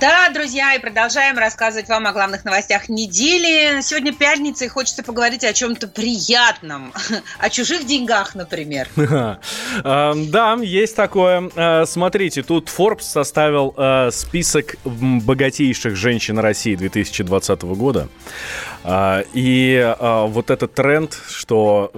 Да, друзья, и продолжаем рассказывать вам о главных новостях недели. Сегодня пятница, и хочется поговорить о чем-то приятном. О чужих деньгах, например. А, Да, есть такое. А, Смотрите, тут Forbes составил а, список богатейших женщин России 2020 года. А, И а, вот этот тренд, что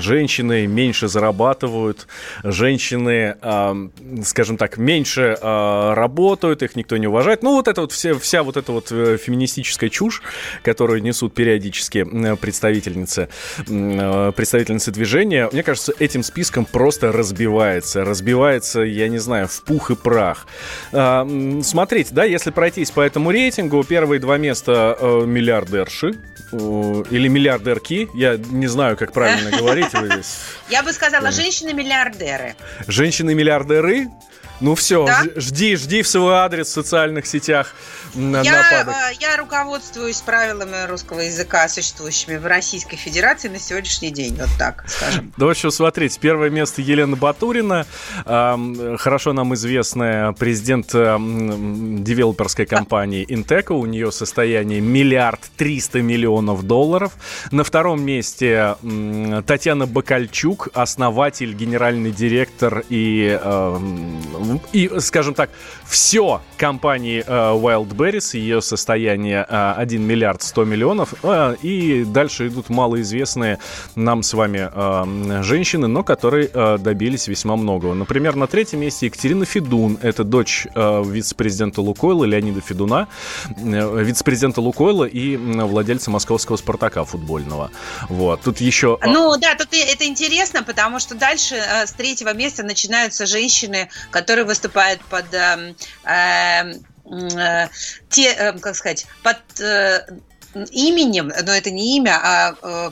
женщины меньше зарабатывают, женщины, а, скажем так, меньше работают, их никто не уважает. Ну, вот это вот все, вся вот эта вот э, феминистическая чушь, которую несут периодически представительницы, э, представительницы движения, мне кажется, этим списком просто разбивается. Разбивается, я не знаю, в пух и прах. Смотрите, да, если пройтись по этому рейтингу, первые два места э, э, или миллиардерки, я не знаю, как правильно говорить. Я бы сказала, женщины-миллиардеры. Женщины-миллиардеры, ну все, Да. жди, жди в свой адрес в социальных сетях Я, нападок. э, я руководствуюсь правилами русского языка, существующими в Российской Федерации на сегодняшний день. Вот так, скажем. Да, в общем, смотрите, первое место Елена Батурина, хорошо нам известная президент девелоперской компании Интеко, у нее состояние миллиард триста миллионов долларов. На втором месте Татьяна Бакальчук, основатель, генеральный директор и, и скажем так, все компании э, Wildberries, ее состояние э, 1 миллиард 100 миллионов, э, и дальше идут малоизвестные нам с вами э, женщины, но которые э, добились весьма многого. Например, на третьем месте Екатерина Федун, это дочь э, вице-президента Лукойла Леонида Федуна, э, вице-президента Лукойла и м, владельца московского «Спартака» футбольного. Вот, тут еще... э, Ну да, тут это интересно, потому что дальше э, с третьего места начинаются женщины, которые выступают под эм, эм, э, те, эм, как сказать, под э, именем, но это не имя, а э,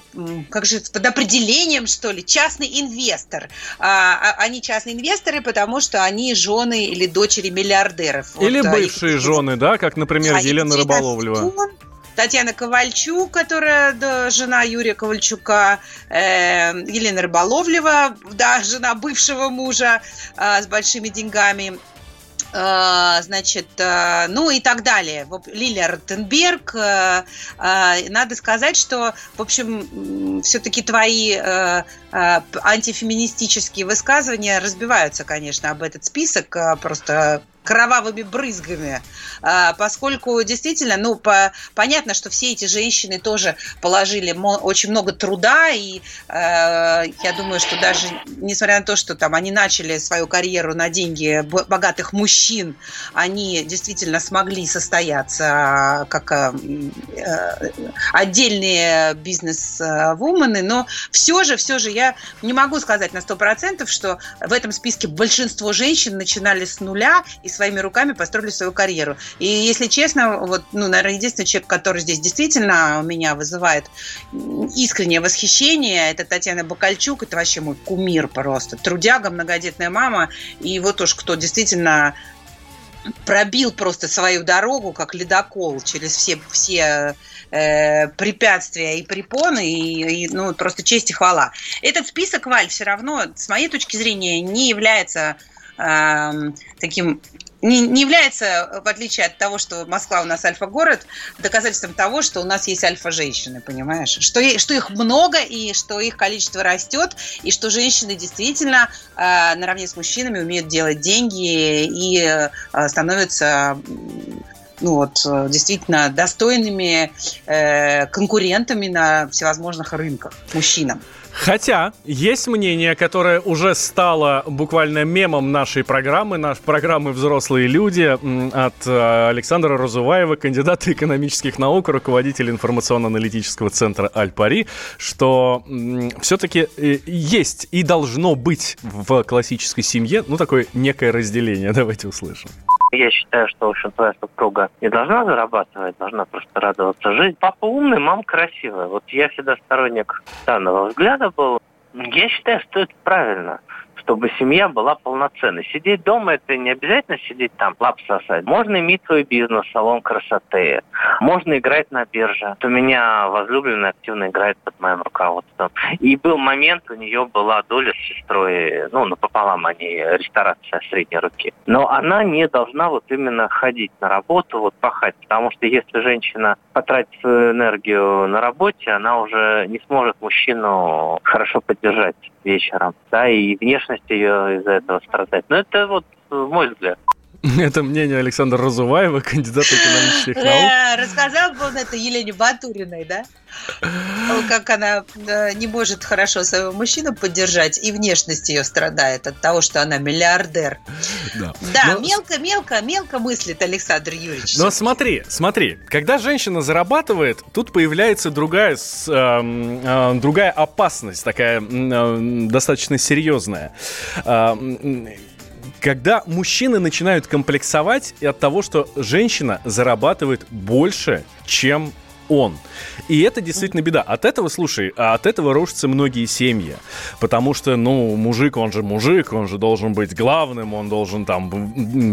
как же под определением, что ли, частный инвестор. А, а- они частные инвесторы, потому что они жены или дочери миллиардеров. Или Вот, а, бывшие Екатерина- жены, да, как, например, Да, Елена Рыболовлева. Федун, Татьяна Ковальчук, которая да, жена Юрия Ковальчука, э, Елена Рыболовлева, да, жена бывшего мужа э, с большими деньгами. Э, значит, э, ну и так далее. Лилия Ротенберг. э, Надо сказать, что, в общем, все-таки твои антифеминистические высказывания разбиваются, конечно, об этот список просто кровавыми брызгами, А, поскольку действительно, ну, по- понятно, что все эти женщины тоже положили очень много труда, и э, я думаю, что даже несмотря на то, что там они начали свою карьеру на деньги богатых мужчин, они действительно смогли состояться как э, отдельные бизнес-вумены, но все же, все же я не могу сказать на 100%, что в этом списке большинство женщин начинали с нуля и своими руками построили свою карьеру. И если честно, вот, ну, наверное, единственный человек, который здесь действительно у меня вызывает искреннее восхищение, это Татьяна Бакальчук, это вообще мой кумир просто. Трудяга, многодетная мама, и вот уж кто действительно пробил просто свою дорогу, как ледокол, через все, все э, препятствия и препоны, и, и, ну, просто честь и хвала. Этот список, Валь, все равно, с моей точки зрения, не является эм, таким не, не является, в отличие от того, что Москва у нас альфа-город, доказательством того, что у нас есть альфа-женщины, понимаешь? Что, что их много, и что их количество растет, и что женщины действительно э, наравне с мужчинами умеют делать деньги и э, становятся ну вот, э, действительно достойными э, конкурентами на всевозможных рынках мужчинам. Хотя есть мнение, которое уже стало буквально мемом нашей программы, нашей программы «Взрослые люди» от э, Александра Разуваева, кандидата экономических наук, руководителя информационно-аналитического центра «Аль-Пари», что все-таки э, есть и должно быть в классической семье, ну, такое некое разделение. Давайте услышим. Я считаю, что, в общем, твоя супруга не должна зарабатывать, должна просто радоваться жизни. Папа умный, мама красивая. Вот я всегда сторонник данного взгляда был. Я считаю, что это правильно чтобы семья была полноценной. Сидеть дома – это не обязательно сидеть там, лап сосать. Можно иметь свой бизнес, салон красоты. Можно играть на бирже. У меня возлюбленная активно играет под моим руководством. И был момент, у нее была доля с сестрой, ну, напополам они, ресторация средней руки. Но она не должна вот именно ходить на работу, вот пахать. Потому что если женщина потратит свою энергию на работе, она уже не сможет мужчину хорошо поддержать вечером. Да, и внешность ее из-за этого страдает. Но это вот мой взгляд. Это мнение Александра Разуваева, кандидата экономических наук. Э, рассказал бы он это Елене Батуриной, да? Как она э, не может хорошо своего мужчину поддержать, и внешность ее страдает от того, что она миллиардер. Да, да Но... мелко, мелко, мелко мыслит Александр Юрьевич. Но смотри, смотри, когда женщина зарабатывает, тут появляется другая, э, э, другая опасность, такая достаточно серьезная когда мужчины начинают комплексовать от того, что женщина зарабатывает больше, чем он. И это действительно беда. От этого, слушай, от этого рушатся многие семьи. Потому что, ну, мужик, он же мужик, он же должен быть главным, он должен там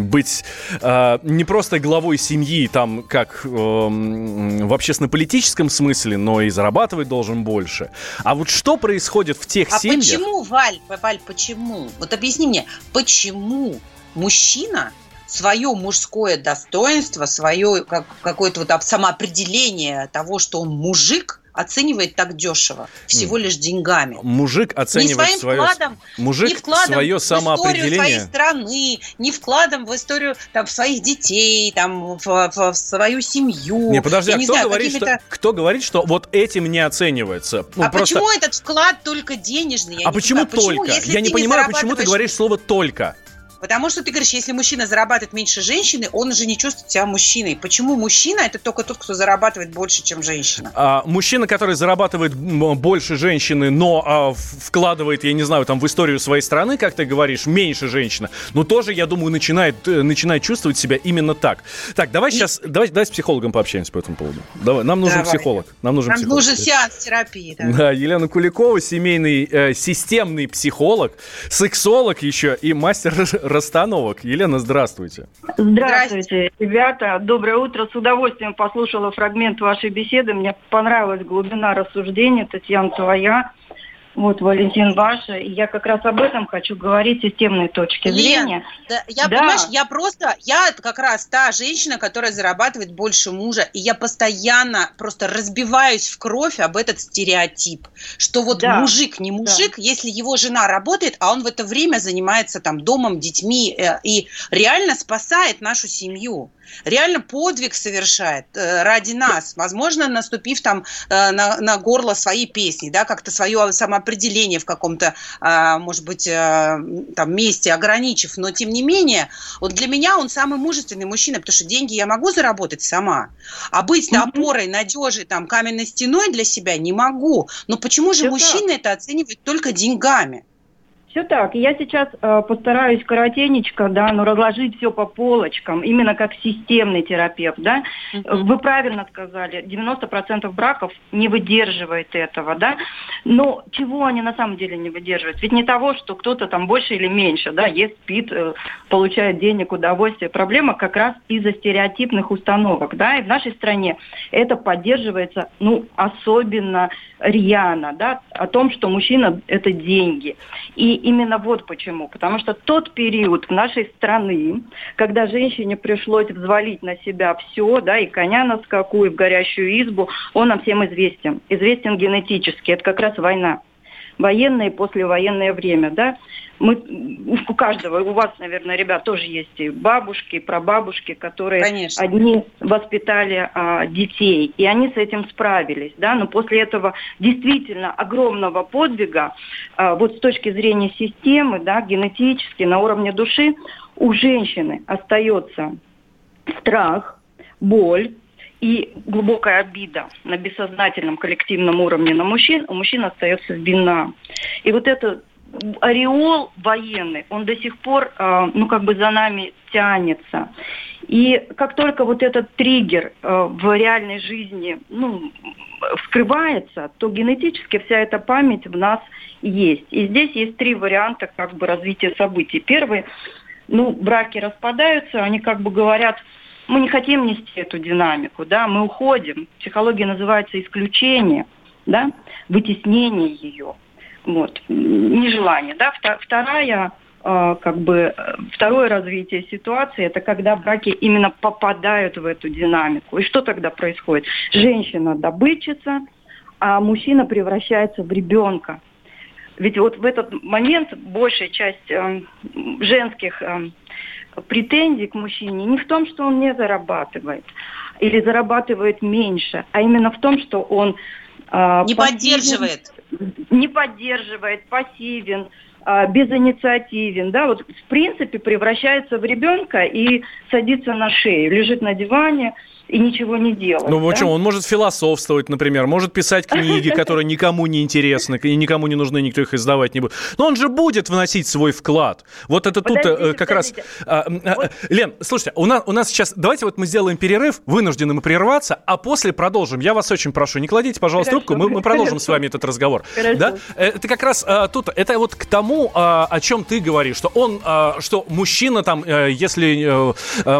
быть э, не просто главой семьи, там, как э, в общественно-политическом смысле, но и зарабатывать должен больше. А вот что происходит в тех а семьях... А почему, Валь, Валь, почему? Вот объясни мне, почему мужчина свое мужское достоинство, свое как, какое-то вот самоопределение того, что он мужик, оценивает так дешево, всего лишь деньгами. Мужик оценивает не своим свое, вкладом, мужик не вкладом свое самоопределение. в историю своей страны, не вкладом в историю там, своих детей, там, в, в, в свою семью. Не, подожди, Я а не кто, знаю, говорит, что, кто говорит, что вот этим не оценивается? Ну, а просто... почему этот вклад только денежный? Я а почему знаю. только? Почему, Я не понимаю, почему ты говоришь слово «только». Потому что ты говоришь, если мужчина зарабатывает меньше женщины, он уже не чувствует себя мужчиной. Почему мужчина это только тот, кто зарабатывает больше, чем женщина? А, мужчина, который зарабатывает больше женщины, но а, вкладывает, я не знаю, там в историю своей страны, как ты говоришь, меньше женщина, но тоже, я думаю, начинает, э, начинает чувствовать себя именно так. Так, давай И... сейчас, давай, давай с психологом пообщаемся по этому поводу. Давай, нам нужен давай. психолог. Нам нужен нам психолог. нужен сеанс терапии. Да, да Елена Куликова, семейный, э, системный психолог, сексолог еще и мастер расстановок. Елена, здравствуйте. Здравствуйте, ребята. Доброе утро. С удовольствием послушала фрагмент вашей беседы. Мне понравилась глубина рассуждения. Татьяна, твоя. Вот, Валентин Ваша. И я как раз об этом хочу говорить системной точки Лен, зрения. Да, я, да. понимаешь, я просто, я как раз та женщина, которая зарабатывает больше мужа, и я постоянно просто разбиваюсь в кровь об этот стереотип, что вот да. мужик не мужик, да. если его жена работает, а он в это время занимается там домом, детьми э, и реально спасает нашу семью реально подвиг совершает э, ради нас, возможно, наступив там э, на, на горло своей песни, да, как-то свое самоопределение в каком-то, э, может быть, э, там месте ограничив, но тем не менее, вот для меня он самый мужественный мужчина, потому что деньги я могу заработать сама, а быть mm-hmm. опорой, надежей, там, каменной стеной для себя не могу. Но почему же мужчина это оценивает только деньгами? Все так. Я сейчас э, постараюсь коротенечко, да, но разложить все по полочкам, именно как системный терапевт, да. Uh-huh. Вы правильно сказали, 90% браков не выдерживает этого, да. Но чего они на самом деле не выдерживают? Ведь не того, что кто-то там больше или меньше, да, ест, спит, э, получает денег, удовольствие. Проблема как раз из-за стереотипных установок, да, и в нашей стране это поддерживается, ну, особенно рьяно, да, о том, что мужчина – это деньги. И именно вот почему. Потому что тот период в нашей страны, когда женщине пришлось взвалить на себя все, да, и коня на скаку, и в горящую избу, он нам всем известен. Известен генетически. Это как раз война. Военное и послевоенное время, да. Мы, у каждого, у вас, наверное, ребят, тоже есть и бабушки, и прабабушки, которые Конечно. одни воспитали а, детей, и они с этим справились, да, но после этого действительно огромного подвига, а, вот с точки зрения системы, да, генетически, на уровне души, у женщины остается страх, боль, и глубокая обида на бессознательном коллективном уровне на мужчин, у мужчин остается вина. И вот это ореол военный, он до сих пор, э, ну, как бы за нами тянется. И как только вот этот триггер э, в реальной жизни, ну, вскрывается, то генетически вся эта память в нас есть. И здесь есть три варианта как бы развития событий. Первый, ну, браки распадаются, они как бы говорят, мы не хотим нести эту динамику, да, мы уходим. Психология называется исключение, да, вытеснение ее. Вот, нежелание, да. Вторая э, как бы второе развитие ситуации это когда браки именно попадают в эту динамику. И что тогда происходит? Женщина добытчица, а мужчина превращается в ребенка. Ведь вот в этот момент большая часть э, женских э, претензий к мужчине не в том, что он не зарабатывает или зарабатывает меньше, а именно в том, что он э, не пассивен, поддерживает, не поддерживает, пассивен, э, безинициативен, да, вот в принципе превращается в ребенка и садится на шею, лежит на диване, и ничего не делать. Ну, да? почему? Он может философствовать, например, может писать книги, которые никому не интересны, и никому не нужны, никто их издавать не будет. Но он же будет вносить свой вклад. Вот это тут э, как раз... А, а, вот. Лен, слушайте, у нас, у нас сейчас... Давайте вот мы сделаем перерыв, вынуждены мы прерваться, а после продолжим. Я вас очень прошу, не кладите, пожалуйста, трубку, мы, мы продолжим с вами этот разговор. Да? Э, это как раз а, тут, это вот к тому, о чем ты говоришь, что он, что мужчина там, если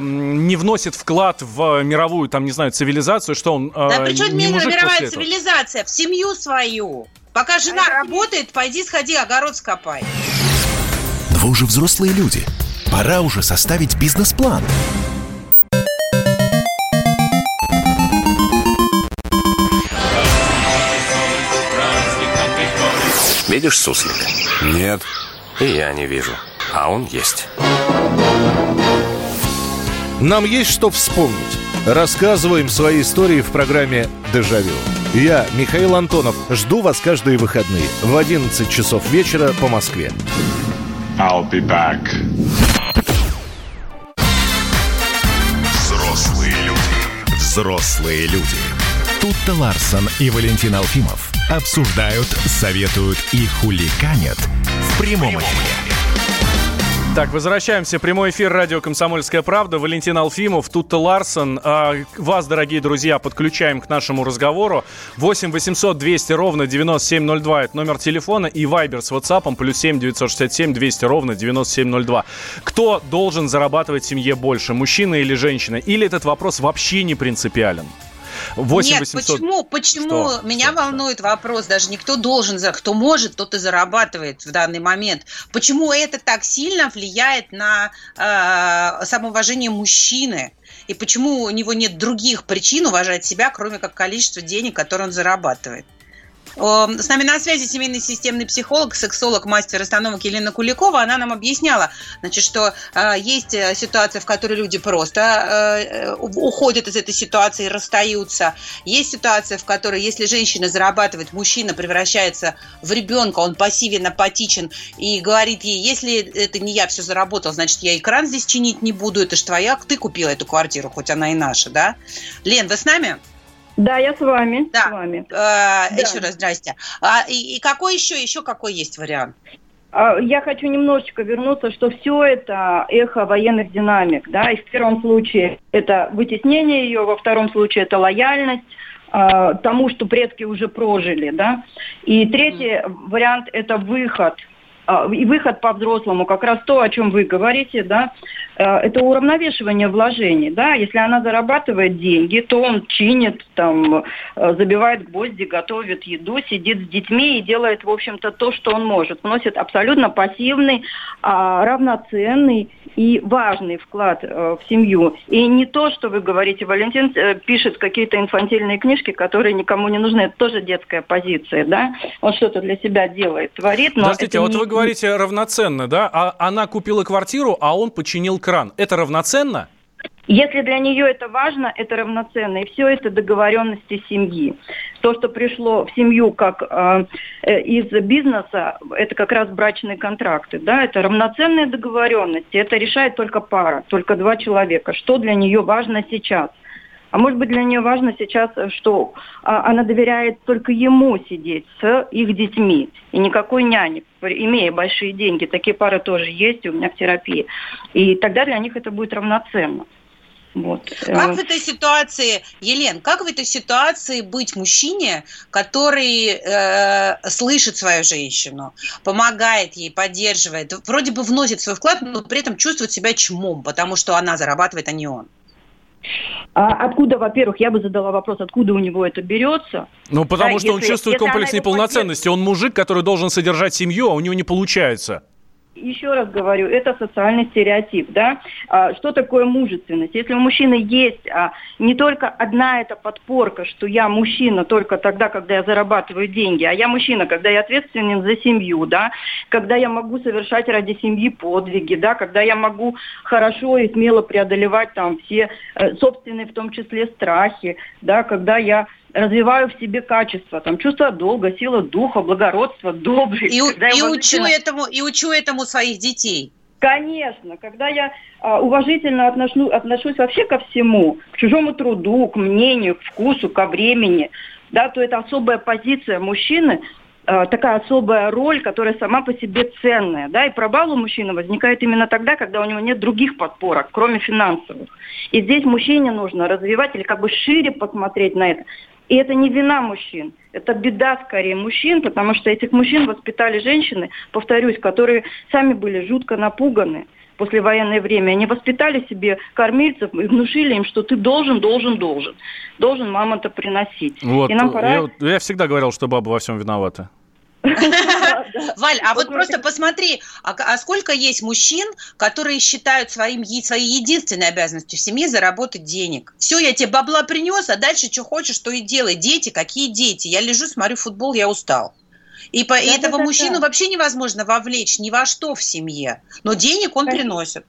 не вносит вклад в мировую мировую, там, не знаю, цивилизацию, что он Да э, причем не мировая цивилизация, в семью свою. Пока жена а работает, пойди сходи, огород скопай. Но вы уже взрослые люди. Пора уже составить бизнес-план. Видишь суслик? Нет. И я не вижу. А он есть. Нам есть что вспомнить. Рассказываем свои истории в программе «Дежавю». Я, Михаил Антонов, жду вас каждые выходные в 11 часов вечера по Москве. I'll be back. Взрослые люди. Взрослые люди. Тут-то Ларсон и Валентин Алфимов обсуждают, советуют и хуликанят в прямом эфире. Так, возвращаемся. Прямой эфир радио «Комсомольская правда». Валентин Алфимов, Тутта Ларсон. А, вас, дорогие друзья, подключаем к нашему разговору. 8 800 200 ровно 9702. Это номер телефона. И Вайбер с WhatsApp плюс 7 967 200 ровно 9702. Кто должен зарабатывать в семье больше, мужчина или женщина? Или этот вопрос вообще не принципиален? 8 Нет, 800... почему, почему что? меня что? волнует вопрос, даже никто должен, кто может, тот и зарабатывает в данный момент. Почему это так сильно влияет на э, самоуважение мужчины? И почему у него нет других причин уважать себя, кроме как количества денег, которые он зарабатывает? С нами на связи семейный системный психолог, сексолог, мастер остановок Елена Куликова. Она нам объясняла, значит, что э, есть э, ситуация, в которой люди просто э, уходят из этой ситуации, расстаются. Есть ситуация, в которой, если женщина зарабатывает, мужчина превращается в ребенка, он пассивен, апатичен и говорит ей, если это не я все заработал, значит, я экран здесь чинить не буду, это ж твоя, ты купила эту квартиру, хоть она и наша, да? Лен, вы с нами? Да, я с вами. Да. С вами. А, да. Еще раз здрасте. А, и, и какой еще, еще какой есть вариант? А, я хочу немножечко вернуться, что все это эхо военных динамик. Да? И в первом случае это вытеснение ее, во втором случае это лояльность э, тому, что предки уже прожили. Да? И третий mm. вариант – это выход а, и выход по-взрослому, как раз то, о чем вы говорите, да, э, это уравновешивание вложений, да, если она зарабатывает деньги, то он чинит, там, э, забивает гвозди, готовит еду, сидит с детьми и делает, в общем-то, то, что он может, вносит абсолютно пассивный, а, равноценный и важный вклад э, в семью. И не то, что вы говорите, Валентин пишет какие-то инфантильные книжки, которые никому не нужны, это тоже детская позиция, да, он что-то для себя делает, творит, но Подождите, а вот не вы говорите равноценно, да? А она купила квартиру, а он починил кран. Это равноценно? Если для нее это важно, это равноценно. И все это договоренности семьи. То, что пришло в семью как э, э, из бизнеса, это как раз брачные контракты. Да? Это равноценные договоренности. Это решает только пара, только два человека. Что для нее важно сейчас – а может быть, для нее важно сейчас, э, что а, она доверяет только ему сидеть с их детьми. И никакой няни, имея большие деньги. Такие пары тоже есть у меня в терапии. И тогда для них это будет равноценно. Вот. Как в этой ситуации, Елен, как в этой ситуации быть мужчине, который э, слышит свою женщину, помогает ей, поддерживает, вроде бы вносит свой вклад, но при этом чувствует себя чмом, потому что она зарабатывает, а не он? А откуда, во-первых, я бы задала вопрос, откуда у него это берется? Ну, потому да, что если, он чувствует комплекс неполноценности. Он мужик, который должен содержать семью, а у него не получается еще раз говорю, это социальный стереотип, да. А, что такое мужественность? Если у мужчины есть а, не только одна эта подпорка, что я мужчина только тогда, когда я зарабатываю деньги, а я мужчина, когда я ответственен за семью, да, когда я могу совершать ради семьи подвиги, да, когда я могу хорошо и смело преодолевать там все э, собственные, в том числе, страхи, да, когда я развиваю в себе качества, там, чувство долга, сила духа, благородство, доблесть. И, и, учу этому, и учу этому своих детей. Конечно, когда я а, уважительно отношу, отношусь вообще ко всему, к чужому труду, к мнению, к вкусу, ко времени, да, то это особая позиция мужчины, а, такая особая роль, которая сама по себе ценная. Да, и пробал у мужчины возникает именно тогда, когда у него нет других подпорок, кроме финансовых. И здесь мужчине нужно развивать или как бы шире посмотреть на это. И это не вина мужчин, это беда скорее мужчин, потому что этих мужчин воспитали женщины, повторюсь, которые сами были жутко напуганы после военное время. Они воспитали себе кормильцев и внушили им, что ты должен, должен, должен. Должен мама-то приносить. Вот, и нам пора... я, я всегда говорил, что баба во всем виновата. Валь, а вот просто посмотри, а, а сколько есть мужчин, которые считают своим, своей единственной обязанностью в семье заработать денег. Все, я тебе бабла принес, а дальше что хочешь, то и делай. Дети, какие дети? Я лежу, смотрю футбол, я устал. И по, да, этого да, мужчину да. вообще невозможно вовлечь ни во что в семье. Но денег он приносит.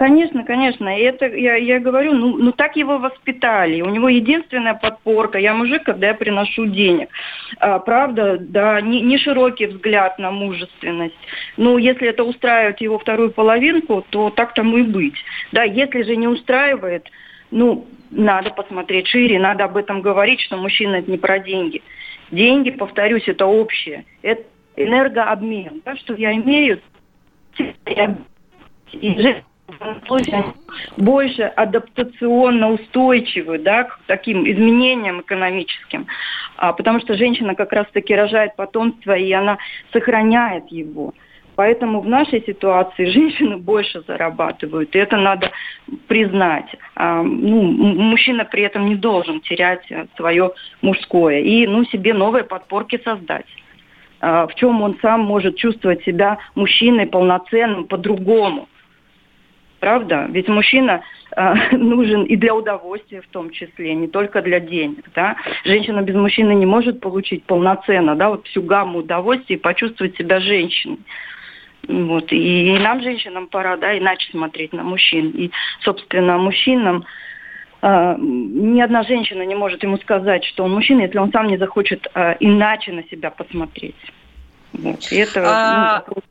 Конечно, конечно. И это я, я говорю, ну, ну так его воспитали. У него единственная подпорка. Я мужик, когда я приношу денег. А, правда, да, не, не широкий взгляд на мужественность. Ну, если это устраивает его вторую половинку, то так тому и быть. Да, если же не устраивает, ну, надо посмотреть шире, надо об этом говорить, что мужчина это не про деньги. Деньги, повторюсь, это общее. Это энергообмен. Да, что я имею, и больше адаптационно устойчивы да, к таким изменениям экономическим, а, потому что женщина как раз-таки рожает потомство, и она сохраняет его. Поэтому в нашей ситуации женщины больше зарабатывают, и это надо признать. А, ну, мужчина при этом не должен терять свое мужское и ну, себе новые подпорки создать а, в чем он сам может чувствовать себя мужчиной полноценным по-другому – Правда? Ведь мужчина э, нужен и для удовольствия в том числе, не только для денег. Да? Женщина без мужчины не может получить полноценно да, вот всю гамму удовольствий и почувствовать себя женщиной. Вот. И, и нам, женщинам, пора да, иначе смотреть на мужчин. И, собственно, мужчинам э, ни одна женщина не может ему сказать, что он мужчина, если он сам не захочет э, иначе на себя посмотреть. Вот. И это а... ну,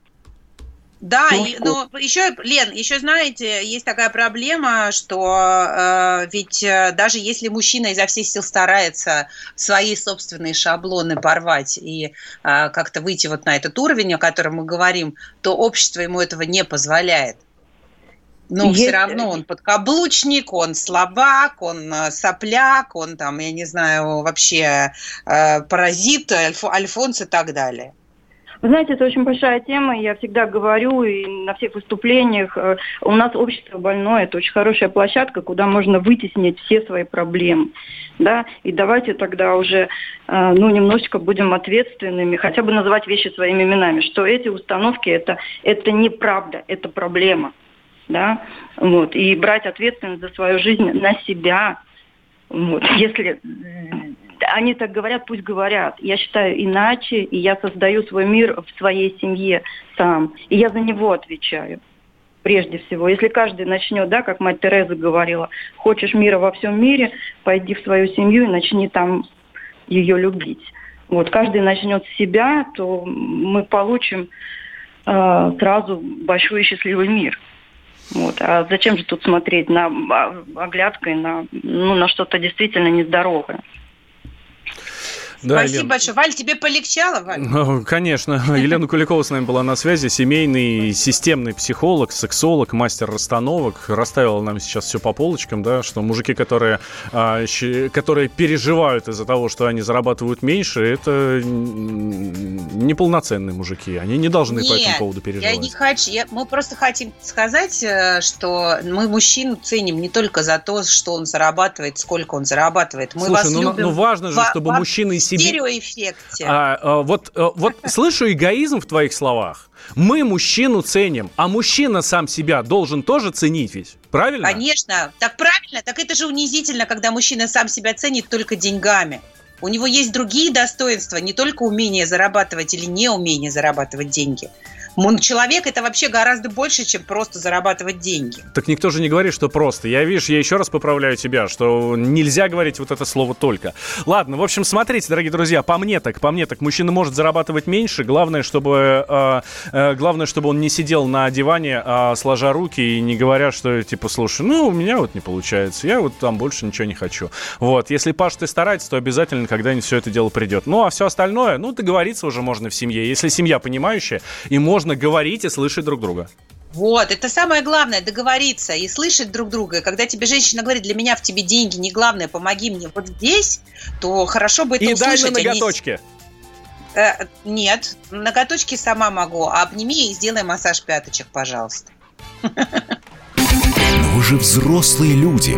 да, и, но еще, Лен, еще знаете, есть такая проблема, что э, ведь э, даже если мужчина изо всех сил старается свои собственные шаблоны порвать и э, как-то выйти вот на этот уровень, о котором мы говорим, то общество ему этого не позволяет. Но есть... все равно он подкаблучник, он слабак, он э, сопляк, он там, я не знаю, вообще э, паразит, альф, альфонс и так далее. Вы знаете, это очень большая тема, я всегда говорю и на всех выступлениях, э, у нас общество больное, это очень хорошая площадка, куда можно вытеснить все свои проблемы, да, и давайте тогда уже, э, ну, немножечко будем ответственными, хотя бы называть вещи своими именами, что эти установки, это, это неправда, это проблема, да, вот, и брать ответственность за свою жизнь на себя, вот, если они так говорят, пусть говорят. Я считаю иначе, и я создаю свой мир в своей семье сам. И я за него отвечаю прежде всего. Если каждый начнет, да, как мать Тереза говорила, хочешь мира во всем мире, пойди в свою семью и начни там ее любить. Вот, каждый начнет с себя, то мы получим э, сразу большой и счастливый мир. Вот. А зачем же тут смотреть на а, оглядкой на, ну, на что-то действительно нездоровое? Да, Спасибо Елена. большое. Валь, тебе полегчало, Валь? Ну, конечно. Елена Куликова с нами была на связи. Семейный системный психолог, сексолог, мастер расстановок. Расставила нам сейчас все по полочкам, да, что мужики, которые, а, которые переживают из-за того, что они зарабатывают меньше, это неполноценные мужики. Они не должны Нет, по этому поводу переживать. Я не хочу. Я, мы просто хотим сказать, э, что мы мужчину ценим не только за то, что он зарабатывает, сколько он зарабатывает. Мы Слушай, вас ну, любим. ну важно же, чтобы мужчины себе... Стереоэффекте. А, а, вот, а, вот слышу эгоизм в твоих словах. Мы мужчину ценим, а мужчина сам себя должен тоже ценить ведь. Правильно? Конечно. Так правильно. Так это же унизительно, когда мужчина сам себя ценит только деньгами. У него есть другие достоинства, не только умение зарабатывать или неумение зарабатывать деньги. Человек это вообще гораздо больше, чем просто зарабатывать деньги. Так никто же не говорит, что просто. Я, видишь, я еще раз поправляю тебя, что нельзя говорить вот это слово только. Ладно, в общем, смотрите, дорогие друзья, по мне так, по мне так, мужчина может зарабатывать меньше. Главное, чтобы, э, э, главное, чтобы он не сидел на диване, э, сложа руки и не говоря, что типа, слушай, ну, у меня вот не получается, я вот там больше ничего не хочу. Вот, если Паш, ты старается, то обязательно когда-нибудь все это дело придет. Ну, а все остальное, ну, договориться уже можно в семье. Если семья понимающая, и можно говорить и слышать друг друга. Вот, это самое главное, договориться и слышать друг друга. когда тебе женщина говорит, для меня в тебе деньги, не главное, помоги мне вот здесь, то хорошо бы это и услышать. И дай на ноготочки. Они... Э, нет, ноготочки сама могу. Обними и сделай массаж пяточек, пожалуйста. Но вы же взрослые люди.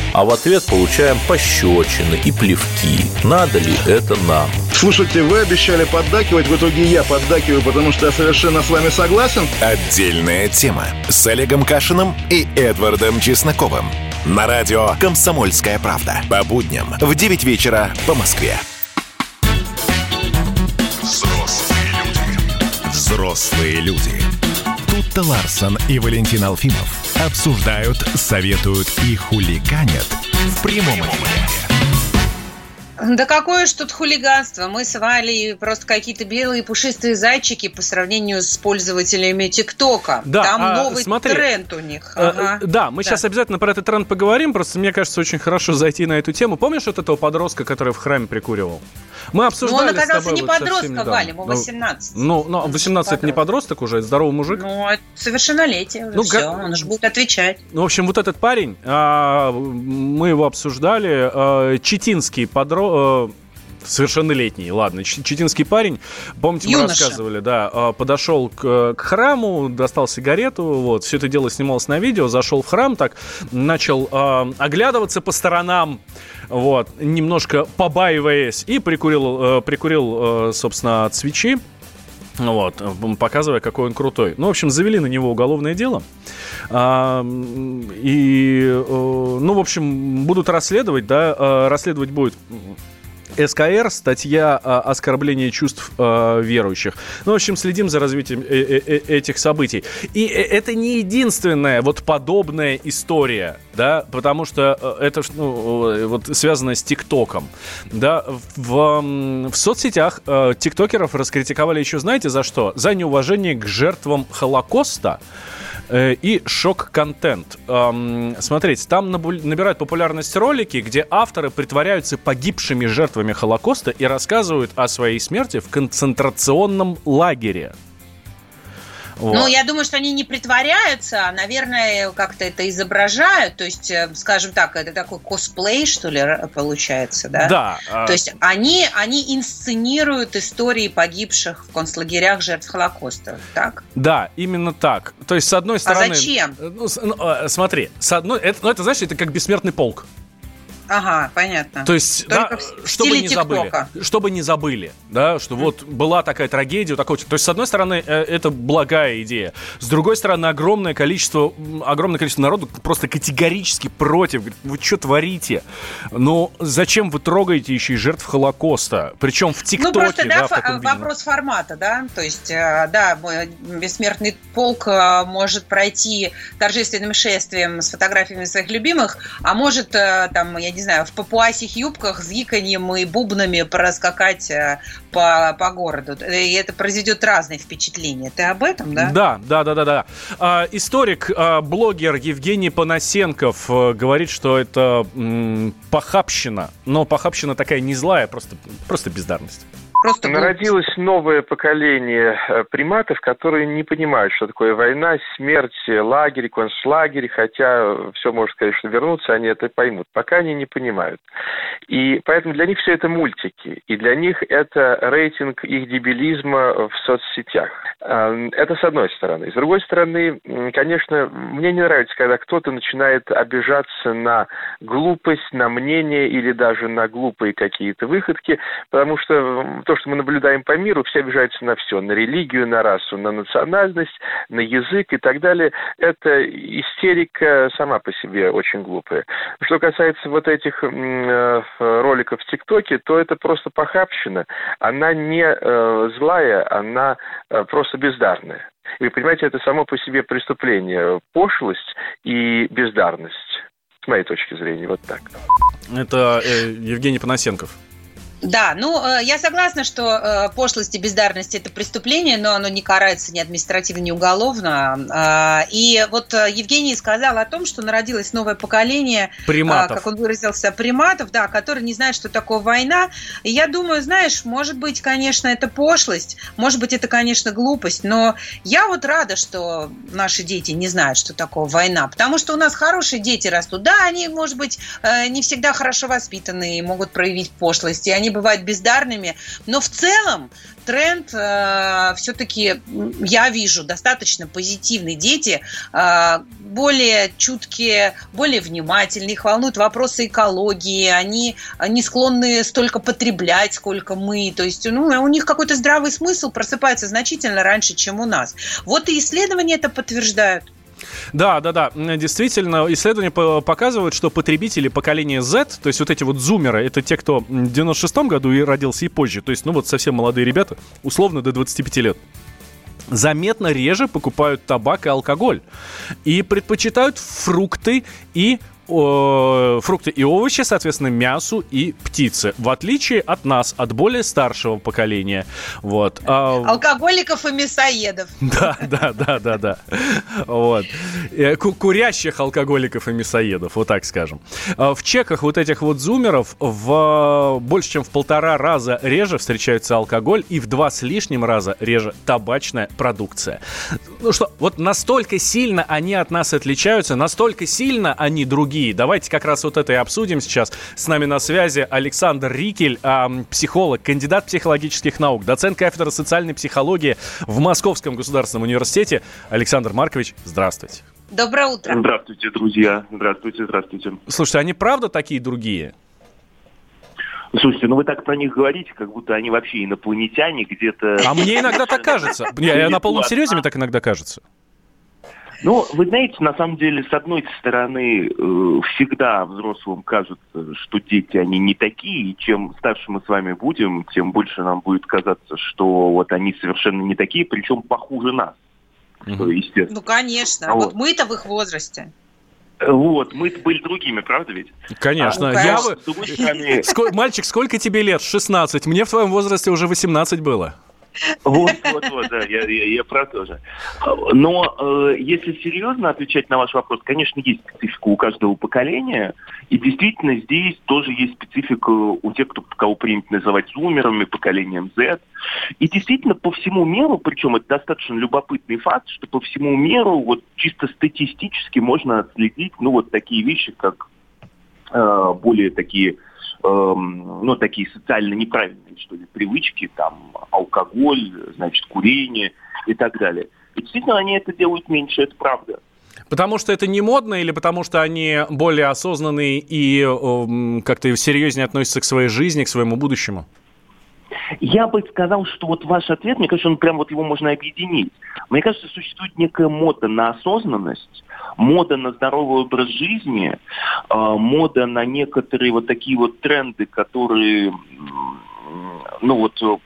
а в ответ получаем пощечины и плевки. Надо ли это нам? Слушайте, вы обещали поддакивать, в итоге я поддакиваю, потому что я совершенно с вами согласен. Отдельная тема с Олегом Кашиным и Эдвардом Чесноковым. На радио «Комсомольская правда». По будням в 9 вечера по Москве. Взрослые люди. Взрослые люди. Тут-то Ларсон и Валентин Алфимов обсуждают, советуют и хуликанят в прямом эфире. Да какое ж тут хулиганство? Мы с Валей просто какие-то белые пушистые зайчики по сравнению с пользователями ТикТока. Да, Там а, новый смотри, тренд у них. Э, ага. Да, мы да. сейчас обязательно про этот тренд поговорим. Просто мне кажется, очень хорошо зайти на эту тему. Помнишь вот этого подростка, который в храме прикуривал? Мы обсуждали Ну, он оказался тобой не вот подростка, Валя, ему 18. Ну, ну 18 это не подросток уже, это здоровый мужик. Ну, это совершеннолетие уже, ну, все, как... он же будет отвечать. Ну, в общем, вот этот парень, а, мы его обсуждали, а, читинский подросток, совершеннолетний, ладно, читинский парень, помните, мы Юноша. рассказывали, да, а, подошел к, к храму, достал сигарету, вот, все это дело снималось на видео, зашел в храм, так, начал э, оглядываться по сторонам, вот, немножко побаиваясь, и прикурил, э, прикурил э, собственно, от свечи, вот, показывая, какой он крутой. Ну, в общем, завели на него уголовное дело. А, и, э, ну, в общем, будут расследовать, да, э, расследовать будет СКР, статья «Оскорбление чувств а, верующих». Ну, в общем, следим за развитием э, э, э, этих событий. И это не единственная вот подобная история, да, потому что это ну, вот связано с ТикТоком. Да, в, в соцсетях тиктокеров раскритиковали еще, знаете, за что? За неуважение к жертвам Холокоста. Э, и шок-контент. Смотрите, там набирают популярность ролики, где авторы притворяются погибшими жертвами Холокоста и рассказывают о своей смерти в концентрационном лагере. Вот. Ну, я думаю, что они не притворяются, а, наверное, как-то это изображают. То есть, э, скажем так, это такой косплей, что ли, получается, да? Да. А То есть они, они инсценируют истории погибших в концлагерях жертв Холокоста, так? Да, именно так. То есть, с одной стороны... А зачем? Ну, ну, смотри, с одной, это, ну, это, знаешь, это как бессмертный полк. Ага, понятно. То есть, да, чтобы не забыли, чтобы не забыли, да, что вот была такая трагедия, такой, то есть с одной стороны э, это благая идея, с другой стороны огромное количество, огромное количество народу просто категорически против, вы что творите? Но зачем вы трогаете еще и жертв Холокоста, причем в ТикТоке? Ну просто да, да вопрос формата, да, то есть э, да, бессмертный полк э, может пройти торжественным шествием с фотографиями своих любимых, а может там я не не знаю, в папуасих юбках с гиканьем и бубнами проскакать э, по, по городу. И это произведет разные впечатления. Ты об этом, да? Да, да, да, да. да. А, историк, а, Евгений Панасенков а, говорит, что это м, похабщина. Но похабщина такая не злая, просто, просто бездарность. Просто Народилось новое поколение э, приматов, которые не понимают, что такое война, смерть, лагерь, концлагерь, хотя все может, конечно, вернуться, они это поймут. Пока они не понимают. И поэтому для них все это мультики. И для них это рейтинг их дебилизма в соцсетях. Эм, это с одной стороны. С другой стороны, конечно, мне не нравится, когда кто-то начинает обижаться на глупость, на мнение или даже на глупые какие-то выходки, потому что то, что мы наблюдаем по миру, все обижаются на все, на религию, на расу, на национальность, на язык и так далее. Это истерика сама по себе очень глупая. Что касается вот этих э, роликов в ТикТоке, то это просто похабщина. Она не э, злая, она э, просто бездарная. И вы понимаете, это само по себе преступление, пошлость и бездарность. С моей точки зрения, вот так. Это э, Евгений Панасенков. Да, ну, э, я согласна, что э, пошлость и бездарность – это преступление, но оно не карается ни административно, ни уголовно. А, и вот э, Евгений сказал о том, что народилось новое поколение, приматов. как он выразился, приматов, да, которые не знают, что такое война. И я думаю, знаешь, может быть, конечно, это пошлость, может быть, это, конечно, глупость, но я вот рада, что наши дети не знают, что такое война, потому что у нас хорошие дети растут. Да, они, может быть, не всегда хорошо воспитанные и могут проявить пошлость, и они бывают бездарными, но в целом тренд э, все-таки я вижу достаточно позитивный. Дети э, более чуткие, более внимательные, их волнуют вопросы экологии, они не склонны столько потреблять, сколько мы. То есть ну, у них какой-то здравый смысл просыпается значительно раньше, чем у нас. Вот и исследования это подтверждают. Да, да, да. Действительно, исследования показывают, что потребители поколения Z, то есть вот эти вот зумеры, это те, кто в 96-м году и родился и позже, то есть, ну вот совсем молодые ребята, условно до 25 лет. Заметно реже покупают табак и алкоголь. И предпочитают фрукты и фрукты и овощи, соответственно, мясу и птице. В отличие от нас, от более старшего поколения. Вот. А Алкоголиков и мясоедов. Да, да, да, да, да. Вот. Э, курящих алкоголиков и мясоедов, вот так скажем. А в чеках вот этих вот зумеров в больше, чем в полтора раза реже встречается алкоголь и в два с лишним раза реже табачная продукция. Ну что, вот настолько сильно они от нас отличаются, настолько сильно они другие другие. Давайте как раз вот это и обсудим сейчас. С нами на связи Александр Рикель, э, психолог, кандидат психологических наук, доцент кафедры социальной психологии в Московском государственном университете. Александр Маркович, здравствуйте. Доброе утро. Здравствуйте, друзья. Здравствуйте, здравствуйте. Слушайте, они правда такие другие? Слушайте, ну вы так про них говорите, как будто они вообще инопланетяне где-то... А мне иногда так кажется. Я, я на полном серьезе мне так иногда кажется. Ну, вы знаете, на самом деле, с одной стороны, э, всегда взрослым кажется, что дети, они не такие, и чем старше мы с вами будем, тем больше нам будет казаться, что вот они совершенно не такие, причем похуже нас. Что, естественно. Ну, конечно. Вот, вот мы-то в их возрасте. Вот, мы были другими, правда ведь? Конечно. А, ну, я... Сколь... Мальчик, сколько тебе лет? 16. Мне в твоем возрасте уже 18 было. Вот, вот, вот, да, я, я, я про то же. Но э, если серьезно отвечать на ваш вопрос, конечно, есть специфика у каждого поколения, и действительно здесь тоже есть специфика у тех, кто, кого принято называть зумерами, поколением Z. И действительно по всему миру, причем это достаточно любопытный факт, что по всему миру вот чисто статистически можно отследить, ну вот такие вещи, как э, более такие ну, такие социально неправильные, что ли, привычки, там, алкоголь, значит, курение и так далее. И действительно, они это делают меньше, это правда. Потому что это не модно или потому что они более осознанные и э, как-то серьезнее относятся к своей жизни, к своему будущему? Я бы сказал, что вот ваш ответ, мне кажется, он прям вот его можно объединить. Мне кажется, существует некая мода на осознанность, мода на здоровый образ жизни, э, мода на некоторые вот такие вот тренды, которые, ну вот,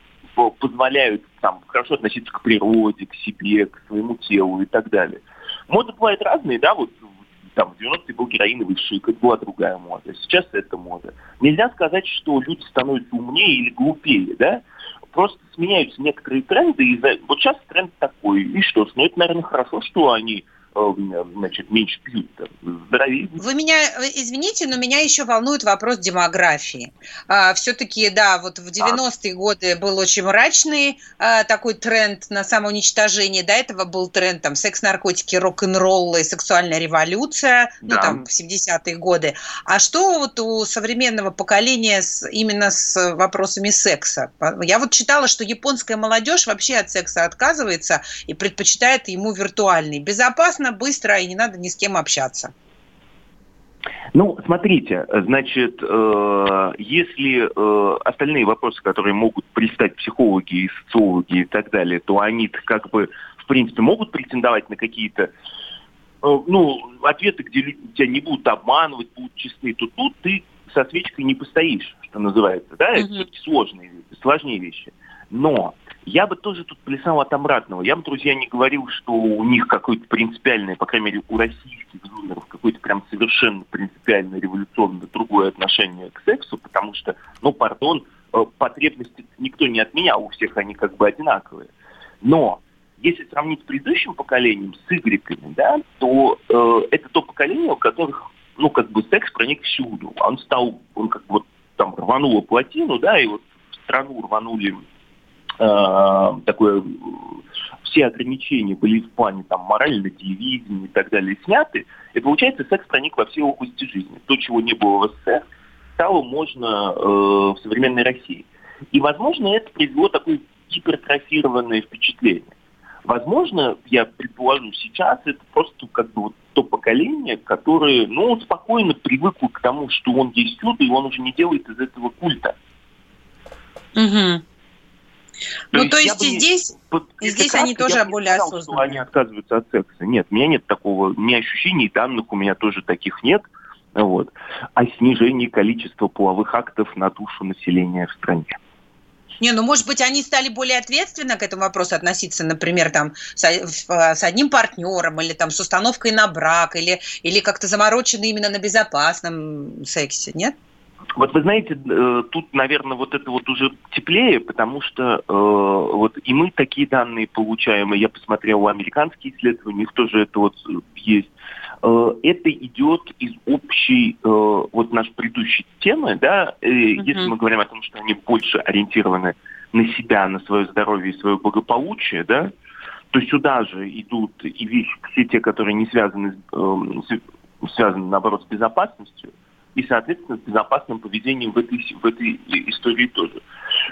позволяют там хорошо относиться к природе, к себе, к своему телу и так далее. Мода бывает разные, да, вот там в 90-е был героиновый шик, это была другая мода. Сейчас это мода. Нельзя сказать, что люди становятся умнее или глупее, да? Просто сменяются некоторые тренды, и вот сейчас тренд такой, и что ну это, наверное, хорошо, что они значит, меньше пьют, здоровее. Вы меня, э, извините, но меня еще волнует вопрос демографии. А, все-таки, да, вот в 90-е а. годы был очень мрачный а, такой тренд на самоуничтожение. До этого был тренд там секс, наркотики, рок-н-ролл и сексуальная революция, ну, да. ну там в 70-е годы. А что вот у современного поколения с, именно с вопросами секса? Я вот читала, что японская молодежь вообще от секса отказывается и предпочитает ему виртуальный. Безопасно понятно, быстро и не надо ни с кем общаться. Ну, смотрите, значит, э, если э, остальные вопросы, которые могут пристать психологи и социологи и так далее, то они как бы, в принципе, могут претендовать на какие-то э, ну, ответы, где тебя не будут обманывать, будут честны, то тут ты со свечкой не постоишь, что называется, да, это все-таки сложные, сложнее вещи. Но я бы тоже тут плясал от обратного. Я бы, друзья, не говорил, что у них какое-то принципиальное, по крайней мере, у российских зумеров, какое-то прям совершенно принципиальное, революционное другое отношение к сексу, потому что, ну, пардон, э, потребности никто не отменял, у всех они как бы одинаковые. Но если сравнить с предыдущим поколением, с игреками, да, то э, это то поколение, у которых, ну, как бы секс проник всюду. Он стал, он как бы вот там рвануло плотину, да, и вот в страну рванули такое, все ограничения были в плане там морали на телевидении и так далее сняты, и получается секс проник во все области жизни. То, чего не было в СССР, стало можно э, в современной России. И, возможно, это произвело такое гипертрофированное впечатление. Возможно, я предположу, сейчас это просто как бы вот то поколение, которое, ну, спокойно привыкло к тому, что он чудо, и он уже не делает из этого культа. Угу. Ну, то, то есть и здесь, и здесь они тоже более сказал, осознанные. они отказываются от секса. Нет, у меня нет такого, ни ощущений, данных у меня тоже таких нет. Вот. О снижении количества половых актов на душу населения в стране. Не, ну, может быть, они стали более ответственно к этому вопросу относиться, например, там, с, с одним партнером, или там с установкой на брак, или, или как-то заморочены именно на безопасном сексе, нет? Вот вы знаете, э, тут, наверное, вот это вот уже теплее, потому что э, вот и мы такие данные получаем, и я посмотрел американские исследования, у них тоже это вот есть. Э, это идет из общей, э, вот нашей предыдущей темы, да, э, mm-hmm. если мы говорим о том, что они больше ориентированы на себя, на свое здоровье и свое благополучие, да, то сюда же идут и вещи, все те, которые не связаны, э, связаны наоборот, с безопасностью, и, соответственно, с безопасным поведением в этой, в этой истории тоже.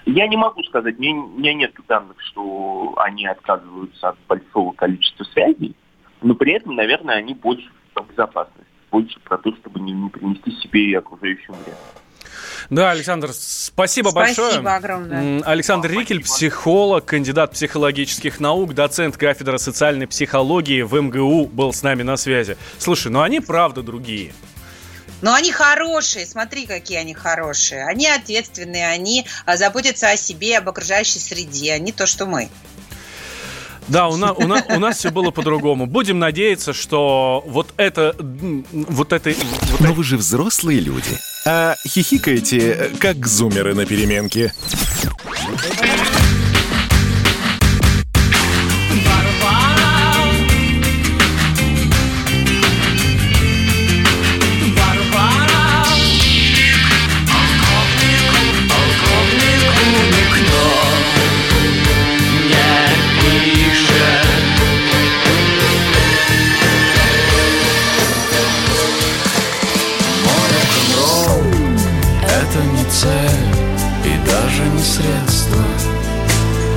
Я не могу сказать, мне, у меня нет данных, что они отказываются от большого количества связей, но при этом, наверное, они больше про безопасность, больше про то, чтобы не, не принести себе и окружающим вред. Да, Александр, Спасибо, большое. Спасибо огромное. Александр Рикель, психолог, кандидат психологических наук, доцент кафедры социальной психологии в МГУ был с нами на связи. Слушай, ну они правда другие. Но они хорошие, смотри, какие они хорошие. Они ответственные, они а, заботятся о себе, об окружающей среде, а не то, что мы. Да, у, на, у, на, у нас все было по-другому. Будем надеяться, что вот это... Вот это вот Но вы же взрослые люди. А хихикаете, как зумеры на переменке.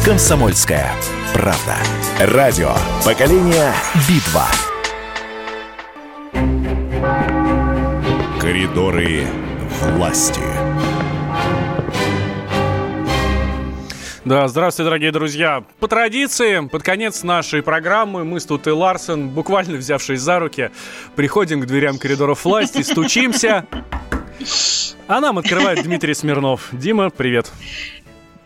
«Комсомольская правда». Радио «Поколение Битва». Коридоры власти. Да, здравствуйте, дорогие друзья. По традиции, под конец нашей программы мы с Тут и Ларсен, буквально взявшись за руки, приходим к дверям коридоров власти, стучимся. А нам открывает Дмитрий Смирнов. Дима, привет.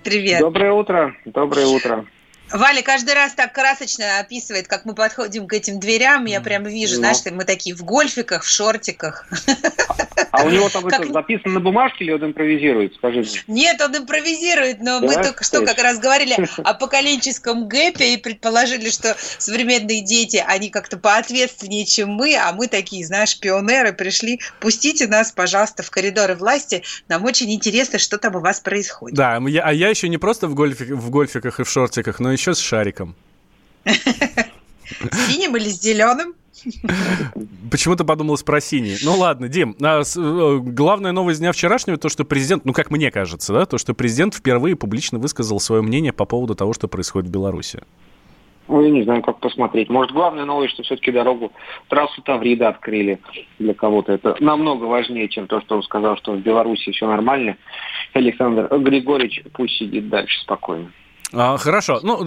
Привет. Доброе утро. Доброе утро. Валя каждый раз так красочно описывает, как мы подходим к этим дверям. Я прям вижу, ну. знаешь, мы такие в гольфиках, в шортиках. А у него там как... это записано на бумажке или он импровизирует, скажи мне? Нет, он импровизирует, но да? мы только что как раз говорили о поколенческом гэпе и предположили, что современные дети, они как-то поответственнее, чем мы, а мы такие, знаешь, пионеры пришли. Пустите нас, пожалуйста, в коридоры власти. Нам очень интересно, что там у вас происходит. Да, а я еще не просто в, гольфик, в гольфиках и в шортиках, но еще с шариком. Синим или с зеленым? Почему-то подумалось про синий. Ну ладно, Дим, а, э, главная новость дня вчерашнего, то, что президент, ну как мне кажется, да, то, что президент впервые публично высказал свое мнение по поводу того, что происходит в Беларуси. Ну, я не знаю, как посмотреть. Может, главная новость, что все-таки дорогу, трассу Таврида открыли для кого-то. Это намного важнее, чем то, что он сказал, что в Беларуси все нормально. Александр Григорьевич пусть сидит дальше спокойно. А, хорошо. Ну,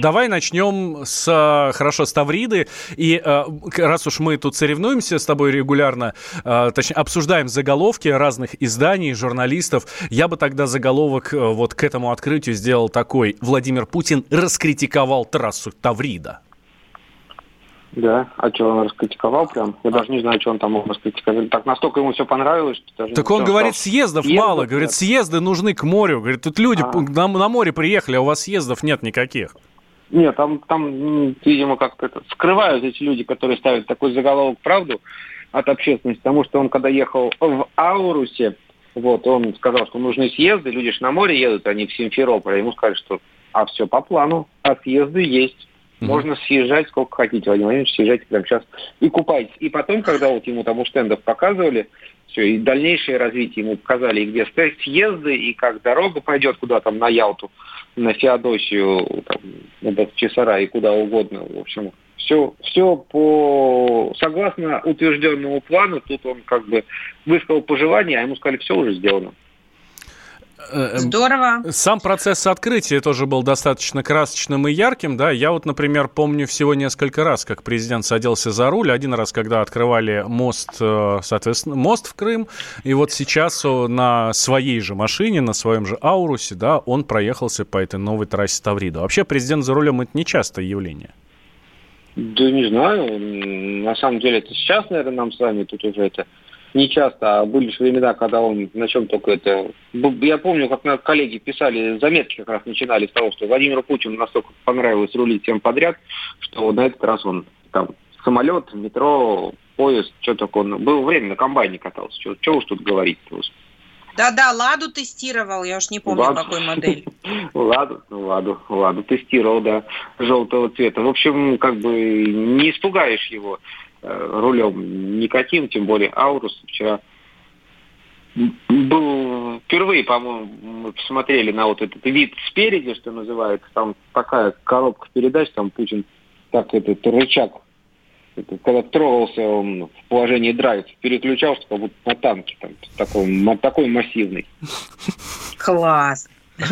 давай начнем с, хорошо, с Тавриды. И а, раз уж мы тут соревнуемся с тобой регулярно, а, точнее, обсуждаем заголовки разных изданий, журналистов, я бы тогда заголовок э, вот к этому открытию сделал такой. Владимир Путин раскритиковал трассу Таврида. Да, а что он раскритиковал прям? Я даже не знаю, что он там мог раскритиковать. Так настолько ему все понравилось, что даже Так он говорит, съездов, съездов мало. Нет. Говорит, съезды нужны к морю. Говорит, тут люди а. на, на море приехали, а у вас съездов нет никаких. Нет, там, там видимо, как-то это скрывают эти люди, которые ставят такой заголовок правду от общественности, потому что он, когда ехал в Аурусе, вот, он сказал, что нужны съезды, люди же на море едут, они в Симферополь, а ему сказали, что а все по плану, а съезды есть. Можно съезжать сколько хотите, Владимир Владимирович, съезжайте прямо сейчас и купайтесь. И потом, когда вот ему там у стендов показывали, все, и дальнейшее развитие ему показали, и где съезды, и как дорога пойдет куда там на Ялту, на Феодосию, там, на Чесара и куда угодно. В общем, все, все по согласно утвержденному плану, тут он как бы высказал пожелание, а ему сказали, все уже сделано. Э, эм, Здорово. Сам процесс открытия тоже был достаточно красочным и ярким, да. Я вот, например, помню всего несколько раз, как президент садился за руль. Один раз, когда открывали мост, э, соответственно, мост в Крым. И вот сейчас на своей же машине, на своем же Аурусе, да, он проехался по этой новой трассе Таврида. Вообще президент за рулем это нечастое явление. Да не знаю. На самом деле это сейчас, наверное, нам с вами тут уже это не часто, а были же времена, когда он на чем только это... Я помню, как на коллеги писали, заметки как раз начинали с того, что Владимиру Путину настолько понравилось рулить всем подряд, что на этот раз он там самолет, метро, поезд, что только он... Было время, на комбайне катался. Что, уж тут говорить Да-да, Ладу тестировал, я уж не помню, Ладу. какой модель. Ладу, ну, Ладу, Ладу тестировал, да, желтого цвета. В общем, как бы не испугаешь его. Э, рулем никаким, тем более Аурус вчера был впервые, по-моему, мы посмотрели на вот этот вид спереди, что называется, там такая коробка передач, там Путин так этот рычаг Это когда трогался он в положении драйв, переключался как будто на танке, там, такой, такой массивный. Класс.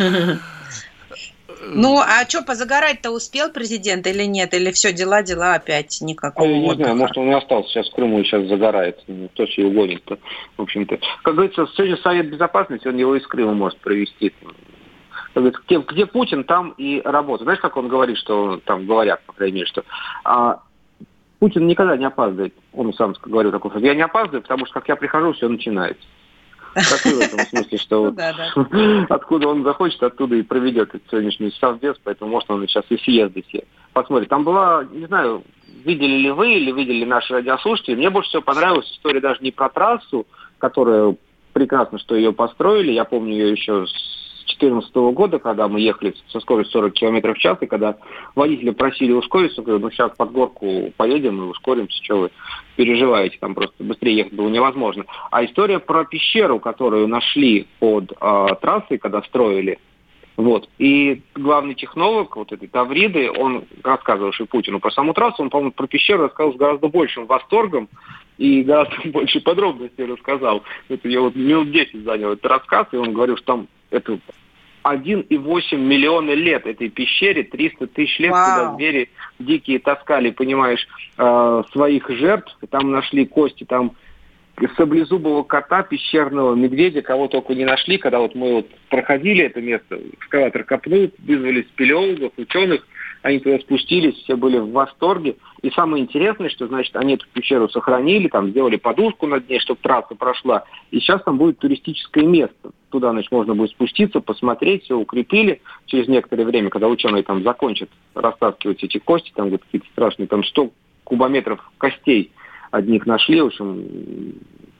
Ну, а что, позагорать-то успел президент или нет? Или все, дела, дела опять никакого Я не отдыха? знаю, может, он и остался сейчас в Крыму и сейчас загорает. Ну, Кто же его гонит-то, в общем-то. Как говорится, сегодня Совет Безопасности, он его из Крыма может провести. Где, где Путин, там и работа. Знаешь, как он говорит, что там говорят, по крайней мере, что а, Путин никогда не опаздывает. Он сам говорил такой. Я не опаздываю, потому что как я прихожу, все начинается. Так и в этом смысле, что вот откуда он захочет, оттуда и проведет этот сегодняшний совбез, поэтому может он сейчас и съезды все посмотрит. Там была, не знаю, видели ли вы или видели наши радиослушатели, мне больше всего понравилась история даже не про трассу, которая прекрасно, что ее построили, я помню ее еще с 2014 года, когда мы ехали со скоростью 40 км в час, и когда водители просили ускориться, говорю, ну сейчас под горку поедем и ускоримся, что вы переживаете, там просто быстрее ехать было невозможно. А история про пещеру, которую нашли под э, трассой, когда строили, вот. И главный технолог вот этой Тавриды, он, рассказывавший Путину про саму трассу, он, по-моему, про пещеру рассказал с гораздо большим восторгом и гораздо больше подробностей рассказал. Это я вот минут 10 занял этот рассказ, и он говорил, что там это 1,8 миллиона лет этой пещере, 300 тысяч лет, Вау. когда звери дикие таскали, понимаешь, э, своих жертв, там нашли кости, там саблезубого кота, пещерного медведя, кого только не нашли, когда вот мы вот проходили это место, экскаватор копнул, вызвали спелеологов, ученых, они туда спустились, все были в восторге. И самое интересное, что, значит, они эту пещеру сохранили, там сделали подушку над ней, чтобы трасса прошла. И сейчас там будет туристическое место. Туда, значит, можно будет спуститься, посмотреть, все укрепили. Через некоторое время, когда ученые там закончат растаскивать эти кости, там вот какие-то страшные, там 100 кубометров костей одних нашли, в общем,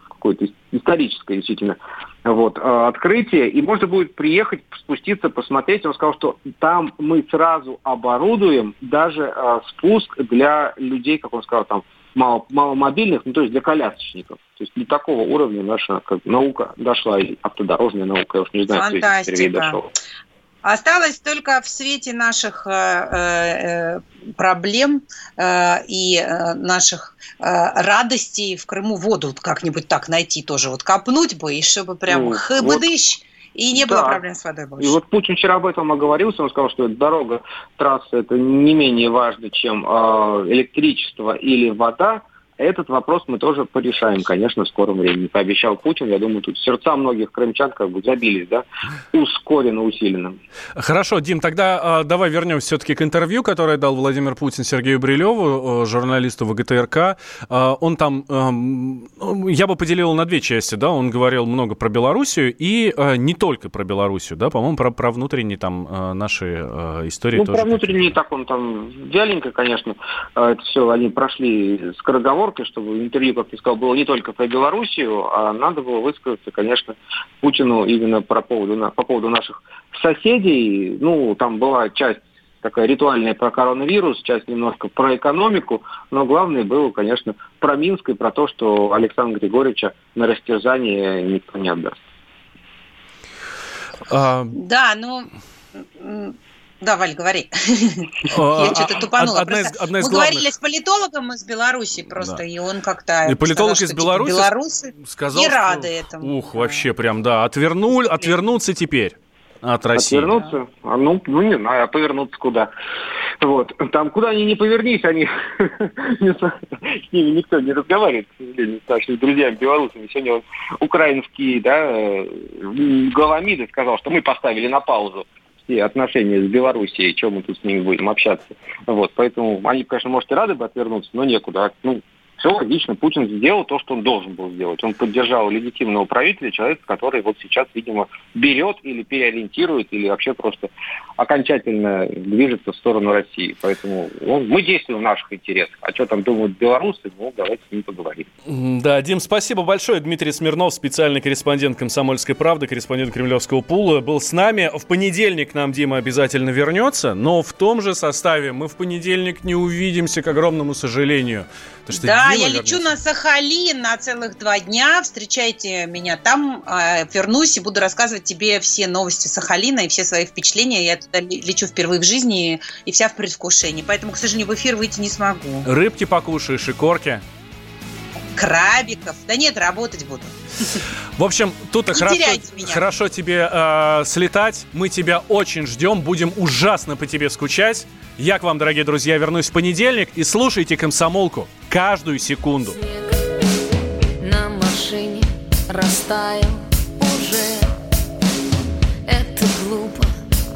какое-то историческое действительно вот, э, открытие, и можно будет приехать, спуститься, посмотреть. Он сказал, что там мы сразу оборудуем даже э, спуск для людей, как он сказал, там мало, маломобильных, ну то есть для колясочников. То есть до такого уровня наша как, наука дошла, и автодорожная наука, я уж не знаю, кто Фантастика. Сергей дошел. Осталось только в свете наших э, э, проблем э, и наших радостей в Крыму воду вот как-нибудь так найти тоже. Вот копнуть бы, и чтобы прям Ну, хыбыдыщ, и не было Да. проблем с водой больше. И вот Путин вчера об этом оговорился, он сказал, что дорога, трасса это не менее важно, чем э, электричество или вода. Этот вопрос мы тоже порешаем, конечно, в скором времени. Пообещал Путин. Я думаю, тут сердца многих крымчан как бы забились, да, ускоренно, усиленно. Хорошо, Дим, тогда э, давай вернемся все-таки к интервью, которое дал Владимир Путин Сергею Брилеву, э, журналисту ВГТРК. Э, он там, э, я бы поделил на две части, да, он говорил много про Белоруссию и э, не только про Белоруссию, да, по-моему, про, про внутренние там э, наши э, истории Ну, тоже. про внутренний так он там вяленько, конечно. Э, Это все они прошли скороговоркой, чтобы интервью, как ты сказал, было не только про Белоруссию, а надо было высказаться, конечно, Путину именно про поводу, по поводу наших соседей. Ну, там была часть такая ритуальная про коронавирус, часть немножко про экономику, но главное было, конечно, про Минск и про то, что Александра Григорьевича на растерзание никто не отдаст. А, Да, ну... Да, Валь, говори. А, Я что-то а, тупанула. одна из- одна из Мы главных- говорили с политологом из Беларуси просто, Да. и он как-то И политолог сказал, из что, Беларуси типа, белорусы сказал, не что- рады этому. Ух, вообще прям, да, отвернули, отвернуться теперь от России. Отвернуться? А, ну, ну, не знаю, а повернуться куда? Вот. Там, куда они не повернись, они с ними никто не разговаривает, к сожалению, с нашими друзьями белорусами. Сегодня вот украинский, да, э, МИДа сказал, что мы поставили на паузу все отношения с Белоруссией, чем мы тут с ними будем общаться. Вот, поэтому они, конечно, может, и рады бы отвернуться, но некуда. Ну, все логично, Путин сделал то, что он должен был сделать. Он поддержал легитимного правителя, человека, который вот сейчас, видимо, берет или переориентирует, или вообще просто окончательно движется в сторону России. Поэтому он- мы действуем в наших интересах. А что там думают белорусы, ну, давайте с ними поговорим. Да, Дим, спасибо большое. Дмитрий Смирнов, специальный корреспондент «Комсомольской правды», корреспондент Кремлевского пула, был с нами. В понедельник нам Дима обязательно вернется, но в том же составе мы в понедельник не увидимся, к огромному сожалению. Потому что Да, я лечу на Сахалин на целых два дня. Встречайте меня там. Э, вернусь и буду рассказывать тебе все новости Сахалина и все свои впечатления. Я туда лечу впервые в жизни и вся в предвкушении. Поэтому, к сожалению, в эфир выйти не смогу. Рыбки покушаешь и корки? Крабиков. Да нет, работать буду. В общем, тут хорошо, хорошо тебе э, слетать. Мы тебя очень ждем. Будем ужасно по тебе скучать. Я к вам, дорогие друзья, вернусь в понедельник и слушайте комсомолку каждую секунду. Снег на машине растаял уже. Это глупо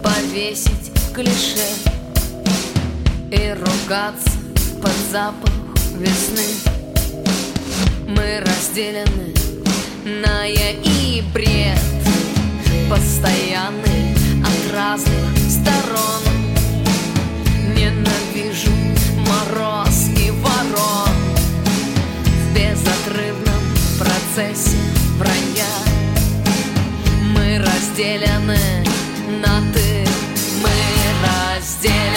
повесить клише и ругаться под запах весны. Мы разделены на я и бред, постоянный от разных сторон. Ненавижу мороз и ворон процессе вранья. Мы разделены на ты Мы разделены